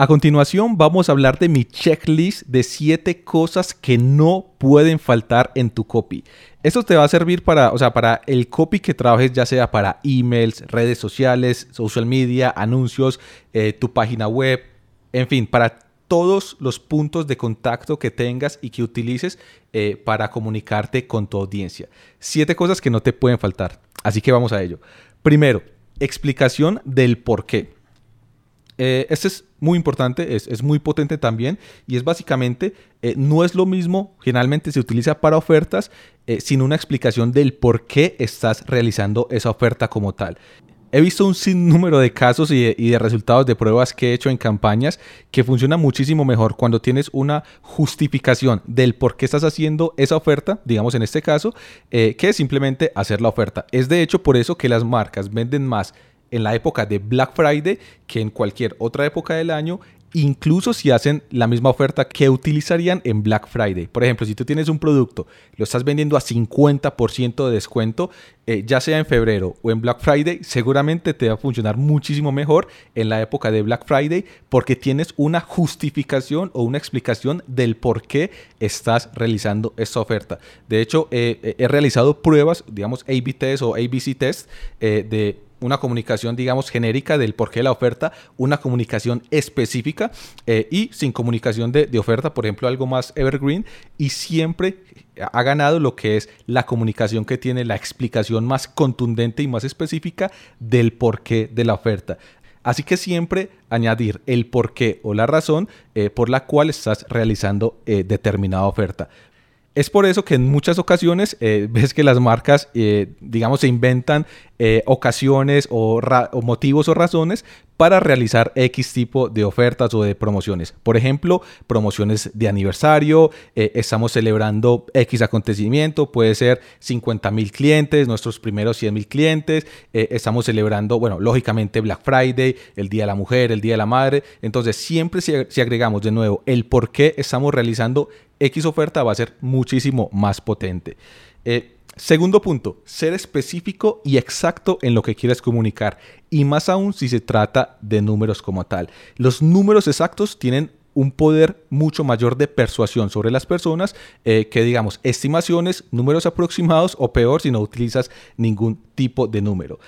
A continuación vamos a hablar de mi checklist de 7 cosas que no pueden faltar en tu copy. Esto te va a servir para, o sea, para el copy que trabajes, ya sea para emails, redes sociales, social media, anuncios, eh, tu página web, en fin, para todos los puntos de contacto que tengas y que utilices eh, para comunicarte con tu audiencia. Siete cosas que no te pueden faltar. Así que vamos a ello. Primero, explicación del por qué. Este es muy importante, es, muy potente también y es básicamente, eh, no es lo mismo, generalmente se utiliza para ofertas eh, sin una explicación del por qué estás realizando esa oferta como tal. He visto un sinnúmero de casos y de, resultados de pruebas que he hecho en campañas que funciona muchísimo mejor cuando tienes una justificación del por qué estás haciendo esa oferta, digamos en este caso, que simplemente hacer la oferta. Es de hecho por eso que las marcas venden más en la época de Black Friday que en cualquier otra época del año, incluso si hacen la misma oferta que utilizarían en Black Friday. Por ejemplo, si tú tienes un producto, lo estás vendiendo a 50% de descuento, eh, ya sea en febrero o en Black Friday, seguramente te va a funcionar muchísimo mejor en la época de Black Friday porque tienes una justificación o una explicación del por qué estás realizando esta oferta. De hecho, he realizado pruebas, digamos, A-B o ABC test eh, de una comunicación, digamos, genérica del porqué de la oferta, una comunicación específica eh, y sin comunicación de, oferta, por ejemplo, algo más evergreen y siempre ha ganado lo que es la comunicación que tiene la explicación más contundente y más específica del porqué de la oferta. Así que siempre añadir el porqué o la razón eh, por la cual estás realizando eh, determinada oferta. Es por eso que en muchas ocasiones eh, ves que las marcas, eh, digamos, se inventan eh, ocasiones o, motivos o razones para realizar X tipo de ofertas o de promociones. Por ejemplo, promociones de aniversario, estamos celebrando X acontecimiento, puede ser 50 mil clientes, nuestros primeros 100 mil clientes, estamos celebrando, bueno, lógicamente Black Friday, el Día de la Mujer, el Día de la Madre. Entonces, siempre si, si agregamos de nuevo el por qué estamos realizando X oferta va a ser muchísimo más potente. Eh, segundo punto, ser específico y exacto en lo que quieres comunicar. Y más aún si se trata de números como tal. Los números exactos tienen un poder mucho mayor de persuasión sobre las personas eh, que digamos estimaciones, números aproximados o peor si no utilizas ningún tipo de número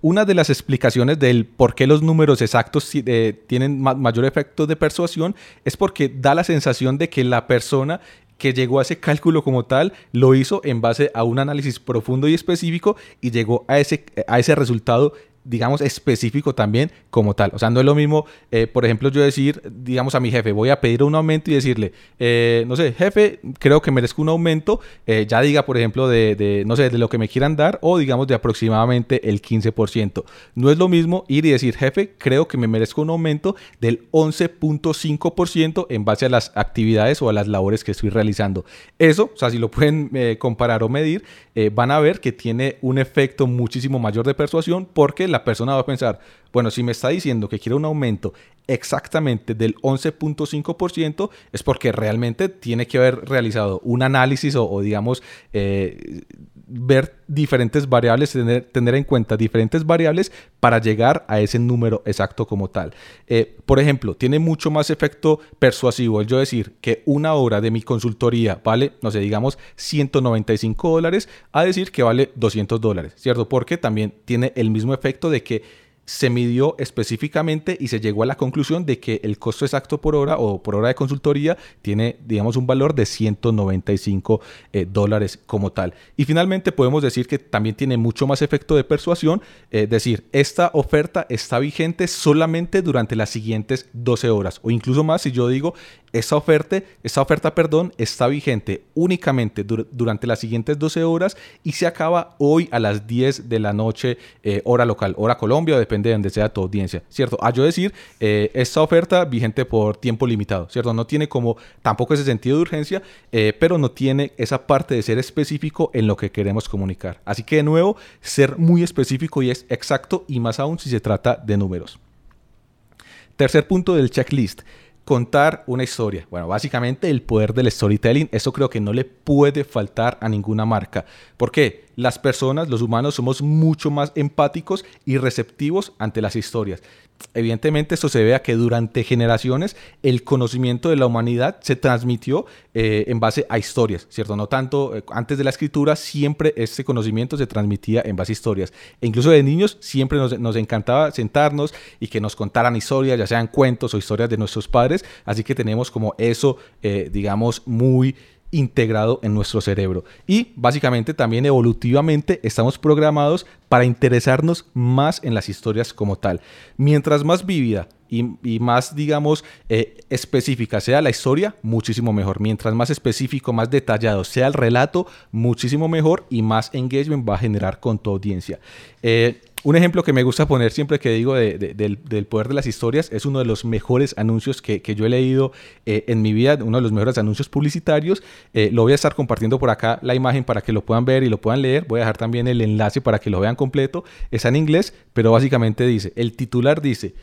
una de las explicaciones del por qué los números exactos eh, tienen mayor efecto de persuasión es porque da la sensación de que la persona que llegó a ese cálculo como tal lo hizo en base a un análisis profundo y específico y llegó a ese, a ese resultado digamos, específico también como tal. O sea, no es lo mismo, eh, por ejemplo, yo decir, digamos, a mi jefe, voy a pedir un aumento y decirle, eh, no sé, jefe, creo que merezco un aumento, eh, ya diga, por ejemplo, de, no sé, de lo que me quieran dar o digamos de aproximadamente el 15%. No es lo mismo ir y decir, jefe, creo que me merezco un aumento del 11.5% en base a las actividades o a las labores que estoy realizando. Eso, o sea, si lo pueden comparar o medir, van a ver que tiene un efecto muchísimo mayor de persuasión porque la persona va a pensar, bueno, si me está diciendo que quiere un aumento exactamente del 11.5%, es porque realmente tiene que haber realizado un análisis o, digamos, eh, ver diferentes variables, tener, tener, en cuenta diferentes variables para llegar a ese número exacto como tal. Eh, por ejemplo, tiene mucho más efecto persuasivo el yo decir que una hora de mi consultoría vale, no sé, digamos 195 dólares, a decir que vale 200 dólares, ¿cierto? Porque también tiene el mismo efecto de que se midió específicamente y se llegó a la conclusión de que el costo exacto por hora o por hora de consultoría tiene, digamos, un valor de 195 eh, dólares como tal. Y finalmente podemos decir que también tiene mucho más efecto de persuasión, es decir, esta oferta está vigente solamente durante las siguientes 12 horas o incluso más si yo digo esta oferta, esta oferta perdón, está vigente únicamente durante las siguientes 12 horas y se acaba hoy a las 10 de la noche, eh, hora local, hora Colombia, depende de donde sea tu audiencia, ¿cierto? A yo decir, eh, esta oferta vigente por tiempo limitado, ¿cierto? No tiene como tampoco ese sentido de urgencia, eh, pero no tiene esa parte de ser específico en lo que queremos comunicar. Así que de nuevo, ser muy específico y es exacto y más aún si se trata de números. Tercer punto del checklist contar una historia. Bueno, básicamente el poder del storytelling, eso creo que no le puede faltar a ninguna marca. ¿Por qué? Las personas, los humanos, somos mucho más empáticos y receptivos ante las historias. Evidentemente esto se ve a que durante generaciones el conocimiento de la humanidad se transmitió eh, en base a historias, ¿cierto? No tanto eh, antes de la escritura, siempre este conocimiento se transmitía en base a historias. E incluso de niños siempre nos, encantaba sentarnos y que nos contaran historias, ya sean cuentos o historias de nuestros padres, así que tenemos como eso, eh, digamos, muy integrado en nuestro cerebro. Y básicamente también evolutivamente estamos programados para interesarnos más en las historias como tal. Mientras más vívida y, más, digamos, eh, específica sea la historia, muchísimo mejor. Mientras más específico, más detallado sea el relato, muchísimo mejor y más engagement va a generar con tu audiencia. Eh, un ejemplo que me gusta poner siempre que digo del, poder de las historias es uno de los mejores anuncios que, yo he leído eh, en mi vida, uno de los mejores anuncios publicitarios. Eh, lo voy a estar compartiendo por acá la imagen para que lo puedan ver y lo puedan leer. Voy a dejar también el enlace para que lo vean completo. Está en inglés, pero básicamente dice, el titular dice,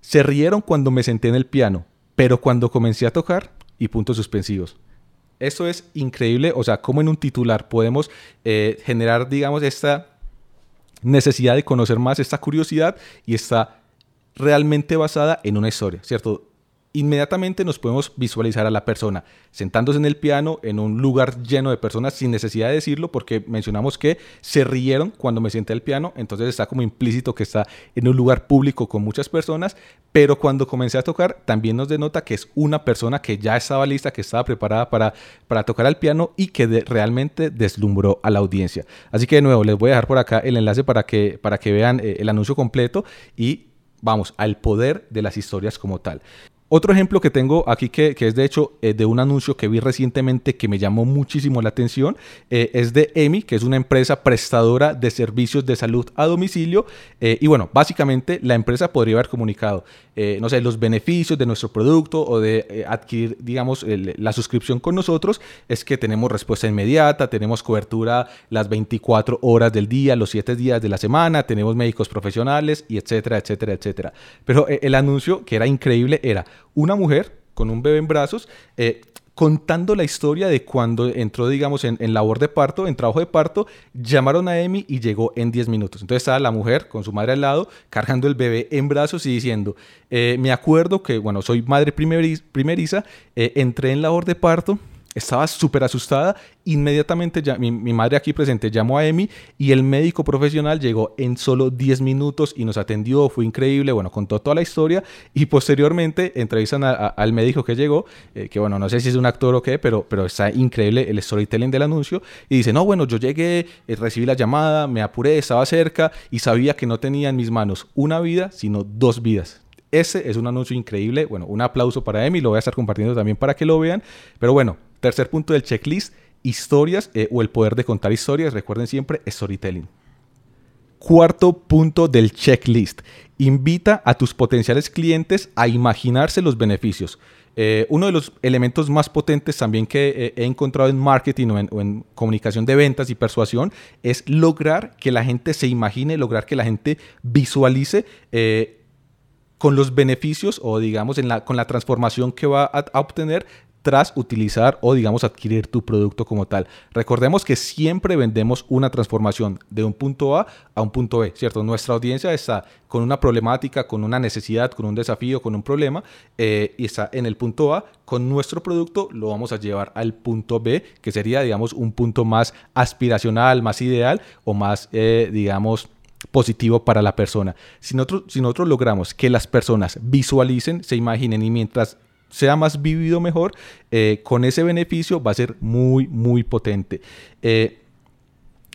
se rieron cuando me senté en el piano, pero cuando comencé a tocar y puntos suspensivos. Eso es increíble, o sea, cómo en un titular podemos eh, generar, digamos, esta necesidad de conocer más, esta curiosidad y está realmente basada en una historia, ¿cierto? Inmediatamente nos podemos visualizar a la persona sentándose en el piano en un lugar lleno de personas sin necesidad de decirlo porque mencionamos que se rieron cuando me senté al piano, entonces está como implícito que está en un lugar público con muchas personas, pero cuando comencé a tocar también nos denota que es una persona que ya estaba lista, que estaba preparada para, para tocar al piano y que realmente deslumbró a la audiencia. Así que de nuevo les voy a dejar por acá el enlace para que, para que vean eh, el anuncio completo y vamos al poder de las historias como tal. Otro ejemplo que tengo aquí, que, es de hecho eh, de un anuncio que vi recientemente que me llamó muchísimo la atención, eh, es de EMI, que es una empresa prestadora de servicios de salud a domicilio. Eh, y bueno, básicamente la empresa podría haber comunicado, no sé, los beneficios de nuestro producto o de adquirir, digamos, la suscripción con nosotros, es que tenemos respuesta inmediata, tenemos cobertura las 24 horas del día, los 7 días de la semana, tenemos médicos profesionales y etcétera, etcétera, etcétera. Pero el anuncio, que era increíble, era una mujer con un bebé en brazos, eh, contando la historia de cuando entró, digamos, en, labor de parto, en trabajo de parto, llamaron a Emi y llegó en 10 minutos. Entonces estaba la mujer con su madre al lado, cargando el bebé en brazos y diciendo, eh, me acuerdo que, bueno, soy madre primeriza, eh, entré en labor de parto, estaba súper asustada. Inmediatamente mi, madre aquí presente llamó a Emi y el médico profesional llegó en solo 10 minutos y nos atendió. Fue increíble. Bueno, contó toda la historia y posteriormente entrevistan al médico que llegó, eh, que bueno, no sé si es un actor o qué, pero, pero está increíble el storytelling del anuncio. Y dice, no, bueno, yo llegué, eh, recibí la llamada, me apuré, estaba cerca y sabía que no tenía en mis manos una vida, sino dos vidas. Ese es un anuncio increíble. Bueno, un aplauso para Emi, lo voy a estar compartiendo también para que lo vean. Pero bueno, Tercer punto del checklist, historias eh, o el poder de contar historias. Recuerden siempre, storytelling. Cuarto punto del checklist. Invita a tus potenciales clientes a imaginarse los beneficios. Eh, uno de los elementos más potentes también que eh, he encontrado en marketing o en, comunicación de ventas y persuasión es lograr que la gente se imagine, lograr que la gente visualice con los beneficios o digamos en la, con la transformación que va a obtener tras utilizar o digamos adquirir tu producto como tal. Recordemos que siempre vendemos una transformación de un punto A a un punto B, ¿cierto? Nuestra audiencia está con una problemática, con una necesidad, con un desafío, con un problema eh, y está en el punto A. Con nuestro producto lo vamos a llevar al punto B, que sería digamos un punto más aspiracional, más ideal o más eh, digamos positivo para la persona. Si nosotros, si nosotros logramos que las personas visualicen, se imaginen y mientras sea más vivido mejor, eh, con ese beneficio va a ser muy, muy potente. Eh,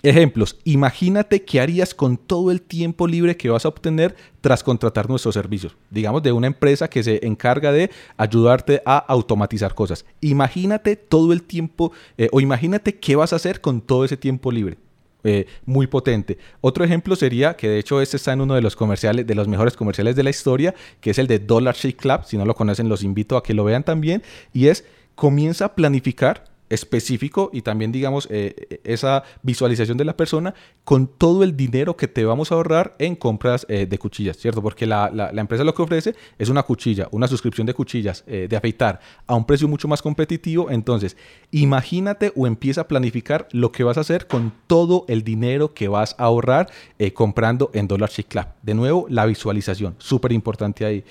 ejemplos, imagínate qué harías con todo el tiempo libre que vas a obtener tras contratar nuestros servicios. Digamos, de una empresa que se encarga de ayudarte a automatizar cosas. Imagínate todo el tiempo eh, o imagínate qué vas a hacer con todo ese tiempo libre. Eh, muy potente. Otro ejemplo sería, que de hecho este está en uno de los comerciales, de los mejores comerciales de la historia, que es el de Dollar Shake Club. Si no lo conocen, los invito a que lo vean también. Y es, comienza a planificar específico y también digamos eh, esa visualización de la persona con todo el dinero que te vamos a ahorrar en compras eh, de cuchillas, ¿cierto? Porque la, la, empresa lo que ofrece es una cuchilla, una suscripción de cuchillas eh, de afeitar a un precio mucho más competitivo. Entonces, imagínate o empieza a planificar lo que vas a hacer con todo el dinero que vas a ahorrar comprando en Dollar Shake Club. De nuevo, la visualización, súper importante ahí.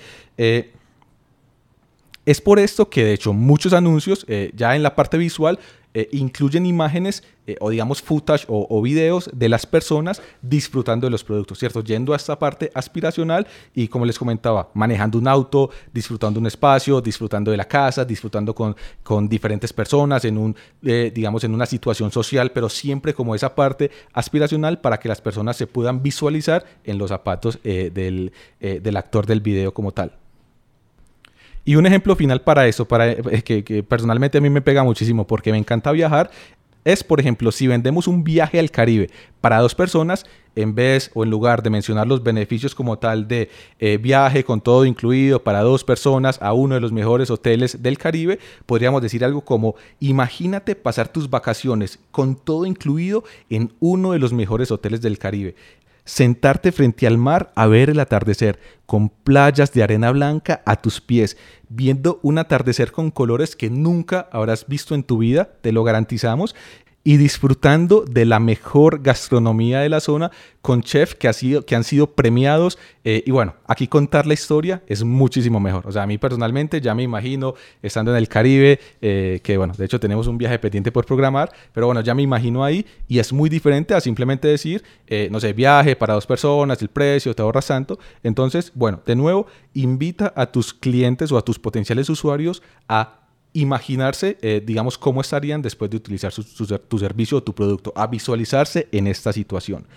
Es por esto que de hecho muchos anuncios eh, ya en la parte visual eh, incluyen imágenes eh, o digamos footage o, videos de las personas disfrutando de los productos, ¿cierto? Yendo a esta parte aspiracional y como les comentaba, manejando un auto, disfrutando un espacio, disfrutando de la casa, disfrutando con, con diferentes personas en un, digamos, en una situación social, pero siempre como esa parte aspiracional para que las personas se puedan visualizar en los zapatos del, del actor del video como tal. Y un ejemplo final para eso, para, que, personalmente a mí me pega muchísimo porque me encanta viajar, es, por ejemplo, si vendemos un viaje al Caribe para dos personas, en vez o en lugar de mencionar los beneficios como tal de eh, viaje con todo incluido para dos personas a uno de los mejores hoteles del Caribe, podríamos decir algo como, imagínate pasar tus vacaciones con todo incluido en uno de los mejores hoteles del Caribe sentarte frente al mar a ver el atardecer, con playas de arena blanca a tus pies, viendo un atardecer con colores que nunca habrás visto en tu vida, te lo garantizamos, y disfrutando de la mejor gastronomía de la zona con chefs que, ha que han sido premiados. Eh, y bueno, aquí contar la historia es muchísimo mejor. O sea, a mí personalmente ya me imagino estando en el Caribe, eh, que bueno, de hecho tenemos un viaje pendiente por programar, pero bueno, ya me imagino ahí y es muy diferente a simplemente decir, eh, no sé, viaje para dos personas, el precio, te ahorras tanto. Entonces, bueno, de nuevo, invita a tus clientes o a tus potenciales usuarios a imaginarse, eh, digamos, cómo estarían después de utilizar tu servicio o tu producto, a visualizarse en esta situación.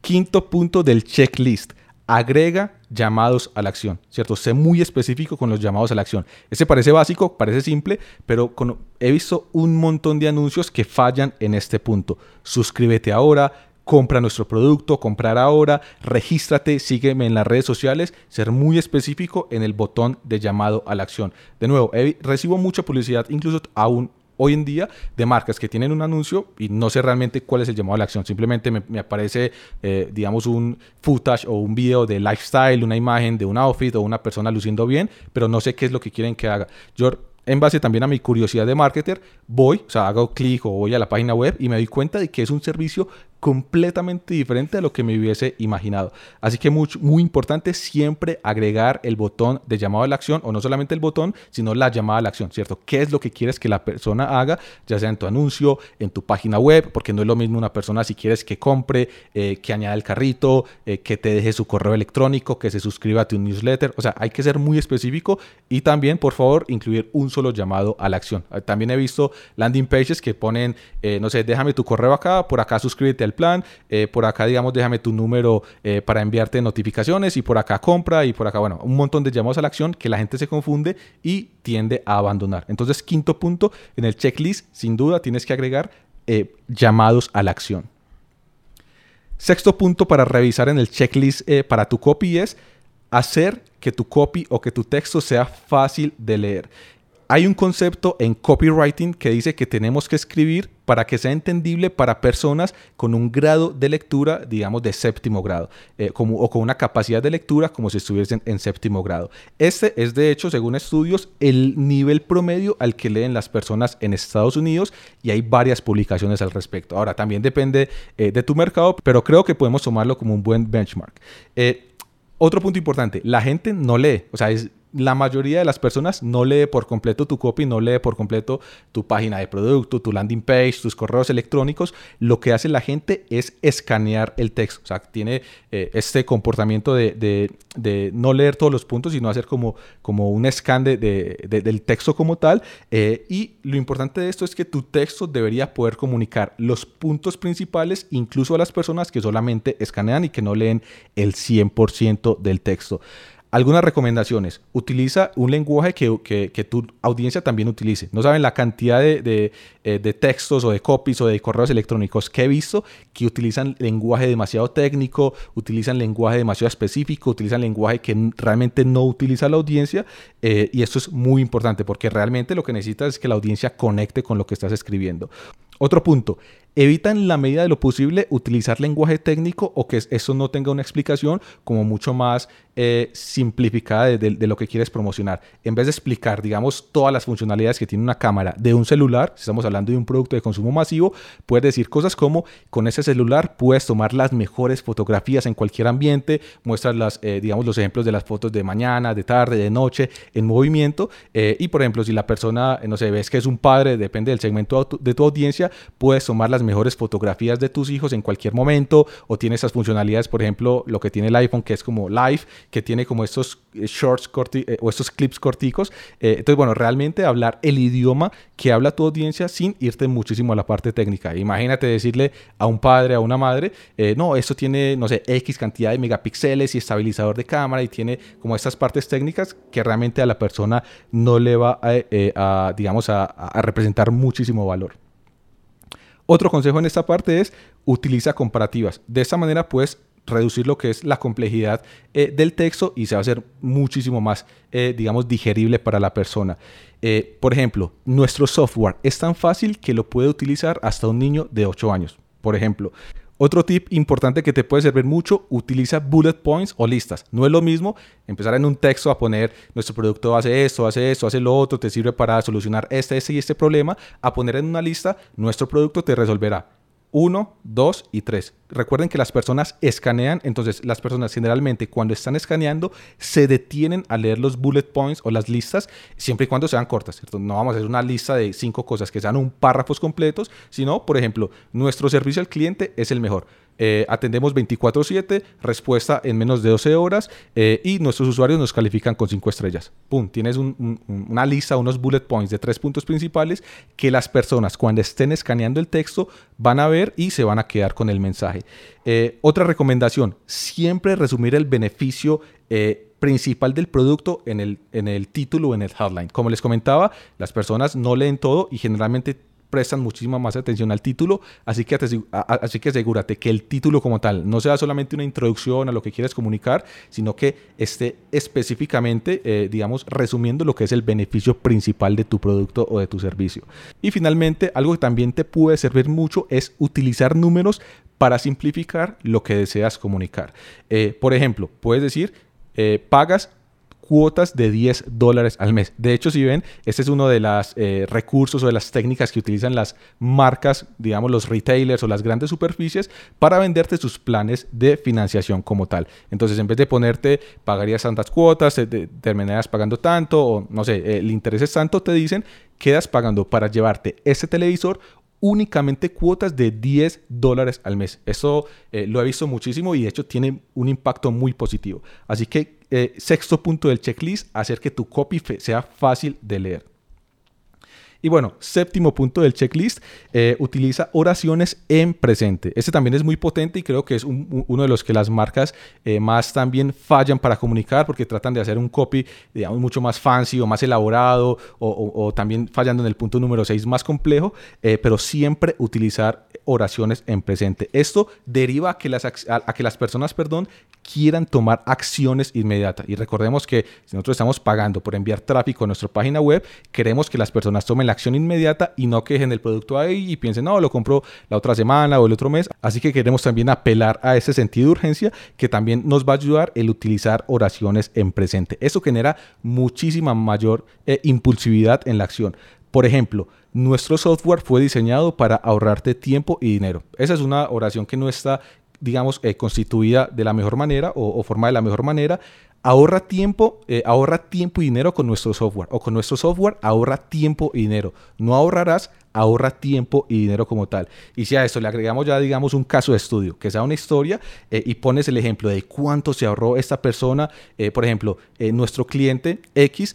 Quinto punto del checklist. Agrega llamados a la acción, ¿cierto? Sé muy específico con los llamados a la acción. Ese parece básico, parece simple, pero he visto un montón de anuncios que fallan en este punto. Suscríbete ahora, compra nuestro producto, comprar ahora, regístrate, sígueme en las redes sociales, ser muy específico en el botón de llamado a la acción. De nuevo, recibo mucha publicidad, incluso aún hoy en día de marcas que tienen un anuncio y no sé realmente cuál es el llamado a la acción. Simplemente me, aparece, eh, digamos, un footage o un video de lifestyle, una imagen de un outfit o una persona luciendo bien, pero no sé qué es lo que quieren que haga. Yo en base también a mi curiosidad de marketer, voy, o sea, hago clic o voy a la página web y me doy cuenta de que es un servicio completamente diferente a lo que me hubiese imaginado. Así que muy, muy importante siempre agregar el botón de llamado a la acción, o no solamente el botón, sino la llamada a la acción, ¿cierto? ¿Qué es lo que quieres que la persona haga, ya sea en tu anuncio, en tu página web, porque no es lo mismo una persona si quieres que compre, eh, que añada el carrito, eh, que te deje su correo electrónico, que se suscriba a tu newsletter, o sea, hay que ser muy específico y también, por favor, incluir un solo llamado a la acción. También he visto landing pages que ponen, eh, no sé, déjame tu correo acá, por acá suscríbete al plan, eh, por acá digamos déjame tu número eh, para enviarte notificaciones y por acá compra y por acá, bueno, un montón de llamados a la acción que la gente se confunde y tiende a abandonar. Entonces, quinto punto, en el checklist, sin duda tienes que agregar eh, llamados a la acción. Sexto punto para revisar en el checklist para tu copy es hacer que tu copy o que tu texto sea fácil de leer. Hay un concepto en copywriting que dice que tenemos que escribir para que sea entendible para personas con un grado de lectura, digamos, de séptimo grado, eh, como, o con una capacidad de lectura como si estuviesen en séptimo grado. Este es, de hecho, según estudios, el nivel promedio al que leen las personas en Estados Unidos y hay varias publicaciones al respecto. Ahora, también depende eh, de tu mercado, pero creo que podemos tomarlo como un buen benchmark. Eh, otro punto importante, la gente no lee, o sea, es, la mayoría de las personas no lee por completo tu copy, no lee por completo tu página de producto, tu landing page, tus correos electrónicos. Lo que hace la gente es escanear el texto. O sea, tiene eh, este comportamiento de, no leer todos los puntos, sino hacer como, como un scan del texto como tal. Eh, y lo importante de esto es que tu texto debería poder comunicar los puntos principales incluso a las personas que solamente escanean y que no leen el 100% del texto. Algunas recomendaciones. Utiliza un lenguaje que, tu audiencia también utilice. No saben la cantidad de, eh, de, textos o de copies o de correos electrónicos que he visto que utilizan lenguaje demasiado técnico, utilizan lenguaje demasiado específico, utilizan lenguaje que realmente no utiliza la audiencia. Eh, y esto es muy importante porque realmente lo que necesitas es que la audiencia conecte con lo que estás escribiendo. Otro punto, evita en la medida de lo posible utilizar lenguaje técnico o que eso no tenga una explicación como mucho más eh, simplificada de, lo que quieres promocionar. En vez de explicar, digamos, todas las funcionalidades que tiene una cámara de un celular, si estamos hablando de un producto de consumo masivo, puedes decir cosas como, con ese celular puedes tomar las mejores fotografías en cualquier ambiente, muestras las, eh, digamos, los ejemplos de las fotos de mañana, de tarde, de noche, en movimiento. Eh, y por ejemplo, si la persona, no sé, ves que es un padre, depende del segmento de tu audiencia, puedes tomar las mejores fotografías de tus hijos en cualquier momento o tiene esas funcionalidades, por ejemplo, lo que tiene el iPhone que es como live, que tiene como estos eh, shorts eh, o estos clips corticos. Eh, entonces, bueno, realmente hablar el idioma que habla tu audiencia sin irte muchísimo a la parte técnica. Imagínate decirle a un padre, a una madre, no, esto tiene, no sé, X cantidad de megapíxeles y estabilizador de cámara y tiene como estas partes técnicas que realmente a la persona no le va a, digamos, a representar muchísimo valor. Otro consejo en esta parte es utiliza comparativas. De esta manera puedes reducir lo que es la complejidad eh, del texto y se va a hacer muchísimo más, eh, digamos, digerible para la persona. Eh, por ejemplo, nuestro software es tan fácil que lo puede utilizar hasta un niño de 8 años. Por ejemplo, otro tip importante que te puede servir mucho, utiliza bullet points o listas. No es lo mismo empezar en un texto a poner nuestro producto hace esto, hace esto, hace lo otro, te sirve para solucionar este, este y este problema, a poner en una lista nuestro producto te resolverá 1, 2 y 3. Recuerden que las personas escanean, entonces las personas generalmente cuando están escaneando se detienen a leer los bullet points o las listas, siempre y cuando sean cortas. No vamos a hacer una lista de cinco cosas que sean un párrafos completos, sino, por ejemplo, nuestro servicio al cliente es el mejor. Eh, atendemos 24/7, respuesta en menos de 12 horas eh, y nuestros usuarios nos califican con 5 estrellas. Pum, tienes una lista, unos bullet points de tres puntos principales que las personas cuando estén escaneando el texto van a ver y se van a quedar con el mensaje. Eh, otra recomendación, siempre resumir el beneficio principal del producto en el, en el título o en el headline. Como les comentaba, las personas no leen todo y generalmente prestan muchísima más atención al título, así que, así que asegúrate que el título como tal no sea solamente una introducción a lo que quieres comunicar, sino que esté específicamente, eh, digamos, resumiendo lo que es el beneficio principal de tu producto o de tu servicio. Y finalmente, algo que también te puede servir mucho es utilizar números para simplificar lo que deseas comunicar. Eh, por ejemplo, puedes decir, eh, pagas cuotas de 10 dólares al mes. De hecho, si ven, este es uno de los eh, recursos o de las técnicas que utilizan las marcas, digamos los retailers o las grandes superficies para venderte sus planes de financiación como tal. Entonces, en vez de ponerte pagarías tantas cuotas, te, terminarías pagando tanto o no sé, el interés es tanto, te dicen, quedas pagando para llevarte ese televisor únicamente cuotas de 10 dólares al mes. Eso eh, lo he visto muchísimo y de hecho tiene un impacto muy positivo. Así que eh, sexto punto del checklist, hacer que tu copy sea fácil de leer. Y bueno, séptimo punto del checklist, eh, utiliza oraciones en presente. Este también es muy potente y creo que es uno de los que las marcas eh, más también fallan para comunicar porque tratan de hacer un copy, digamos, mucho más fancy o más elaborado o, también fallando en el punto número 6 más complejo, pero siempre utilizar oraciones en presente. Esto deriva a que las, a que las personas, perdón, quieran tomar acciones inmediatas. Y recordemos que si nosotros estamos pagando por enviar tráfico a nuestra página web, queremos que las personas tomen la acción inmediata y no quejen el producto ahí y piensen, no, lo compro la otra semana o el otro mes. Así que queremos también apelar a ese sentido de urgencia que también nos va a ayudar el utilizar oraciones en presente. Eso genera muchísima mayor eh, impulsividad en la acción. Por ejemplo, nuestro software fue diseñado para ahorrarte tiempo y dinero. Esa es una oración que no está digamos, eh, constituida de la mejor manera o, formada de la mejor manera, ahorra tiempo, eh, ahorra tiempo y dinero con nuestro software. O con nuestro software ahorra tiempo y dinero. No ahorrarás, ahorra tiempo y dinero como tal. Y si a esto le agregamos ya, digamos, un caso de estudio, que sea una historia eh, y pones el ejemplo de cuánto se ahorró esta persona, por ejemplo, nuestro cliente X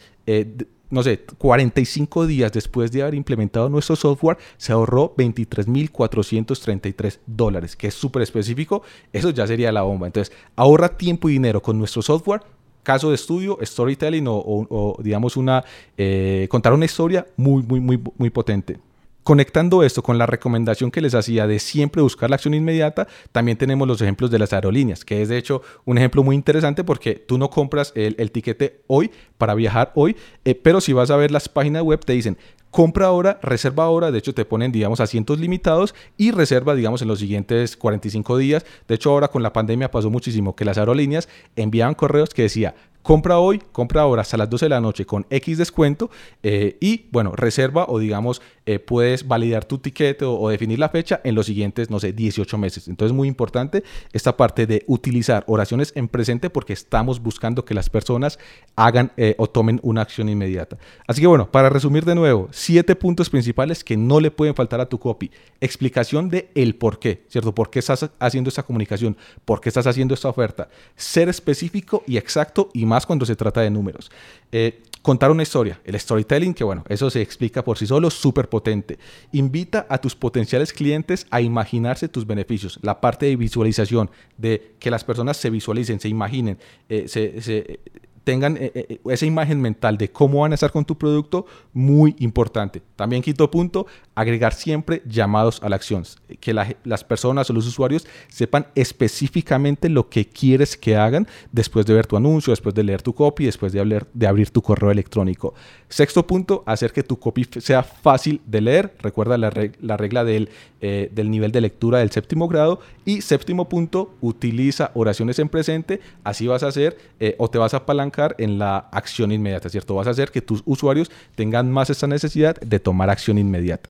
no sé, 45 días después de haber implementado nuestro software, se ahorró 23.433 dólares, que es súper específico. Eso ya sería la bomba. Entonces, ahorra tiempo y dinero con nuestro software. caso de estudio, storytelling o, digamos una, eh, contar una historia muy, muy, muy, muy potente. Conectando esto con la recomendación que les hacía de siempre buscar la acción inmediata, también tenemos los ejemplos de las aerolíneas, que es de hecho un ejemplo muy interesante porque tú no compras el, el tiquete hoy para viajar hoy, eh, pero si vas a ver las páginas web te dicen, compra ahora, reserva ahora, de hecho te ponen, digamos, asientos limitados y reserva, digamos, en los siguientes 45 días. De hecho, ahora con la pandemia pasó muchísimo que las aerolíneas enviaban correos que decía, compra hoy, compra ahora hasta las 12 de la noche con X descuento eh, y bueno, reserva o digamos, eh, puedes validar tu ticket o, definir la fecha en los siguientes, no sé, 18 meses. Entonces muy importante esta parte de utilizar oraciones en presente porque estamos buscando que las personas hagan eh, o tomen una acción inmediata. Así que bueno, para resumir de nuevo, siete puntos principales que no le pueden faltar a tu copy. Explicación de el por qué, ¿cierto? ¿Por qué estás haciendo esta comunicación? ¿Por qué estás haciendo esta oferta? Ser específico y exacto y más más cuando se trata de números. Eh, contar una historia, el storytelling, que bueno, eso se explica por sí solo, súper potente. Invita a tus potenciales clientes a imaginarse tus beneficios, la parte de visualización, de que las personas se visualicen, se imaginen, eh, se, se tengan eh, eh, esa imagen mental de cómo van a estar con tu producto, muy importante. También quinto punto, agregar siempre llamados a la acción, que las personas o los usuarios sepan específicamente lo que quieres que hagan después de ver tu anuncio, después de leer tu copy, después de, de abrir tu correo electrónico. Sexto punto, hacer que tu copy sea fácil de leer. Recuerda la, regla del, eh, del nivel de lectura del séptimo grado. Y séptimo punto, utiliza oraciones en presente. Así vas a hacer o te vas a apalancar en la acción inmediata, ¿cierto? Vas a hacer que tus usuarios tengan más esta necesidad de tomar acción inmediata.